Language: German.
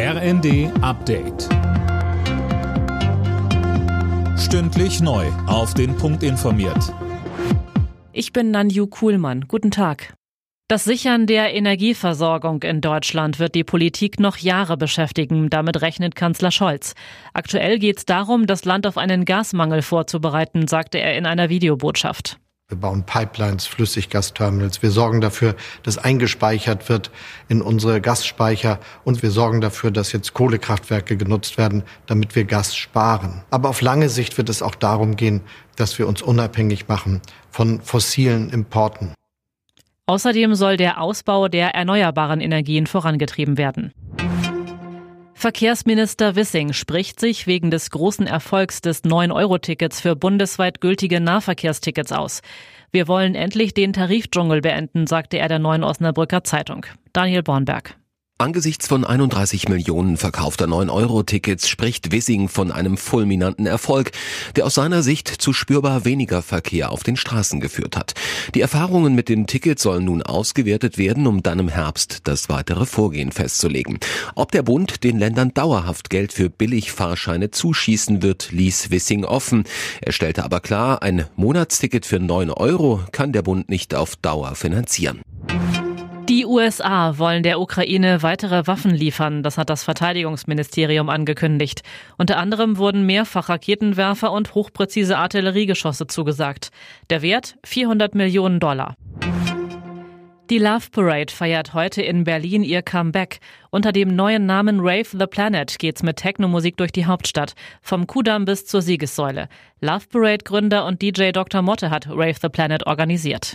RND Update. Stündlich neu. Auf den Punkt informiert. Ich bin Nanju Kuhlmann. Guten Tag. Das Sichern der Energieversorgung in Deutschland wird die Politik noch Jahre beschäftigen. Damit rechnet Kanzler Scholz. Aktuell geht es darum, das Land auf einen Gasmangel vorzubereiten, sagte er in einer Videobotschaft. Wir bauen Pipelines, Flüssiggasterminals. Wir sorgen dafür, dass eingespeichert wird in unsere Gasspeicher. Und wir sorgen dafür, dass jetzt Kohlekraftwerke genutzt werden, damit wir Gas sparen. Aber auf lange Sicht wird es auch darum gehen, dass wir uns unabhängig machen von fossilen Importen. Außerdem soll der Ausbau der erneuerbaren Energien vorangetrieben werden. Verkehrsminister Wissing spricht sich wegen des großen Erfolgs des 9-Euro-Tickets für bundesweit gültige Nahverkehrstickets aus. Wir wollen endlich den Tarifdschungel beenden, sagte er der Neuen Osnabrücker Zeitung. Daniel Bornberg. Angesichts von 31 Millionen verkaufter 9-Euro-Tickets spricht Wissing von einem fulminanten Erfolg, der aus seiner Sicht zu spürbar weniger Verkehr auf den Straßen geführt hat. Die Erfahrungen mit den Tickets sollen nun ausgewertet werden, um dann im Herbst das weitere Vorgehen festzulegen. Ob der Bund den Ländern dauerhaft Geld für Billigfahrscheine zuschießen wird, ließ Wissing offen. Er stellte aber klar, ein Monatsticket für 9 Euro kann der Bund nicht auf Dauer finanzieren. Die USA wollen der Ukraine weitere Waffen liefern, das hat das Verteidigungsministerium angekündigt. Unter anderem wurden mehrfach Raketenwerfer und hochpräzise Artilleriegeschosse zugesagt. Der Wert 400 Millionen Dollar. Die Love Parade feiert heute in Berlin ihr Comeback. Unter dem neuen Namen Rave the Planet geht's mit Technomusik durch die Hauptstadt, vom Kudamm bis zur Siegessäule. Love Parade Gründer und DJ Dr. Motte hat Rave the Planet organisiert.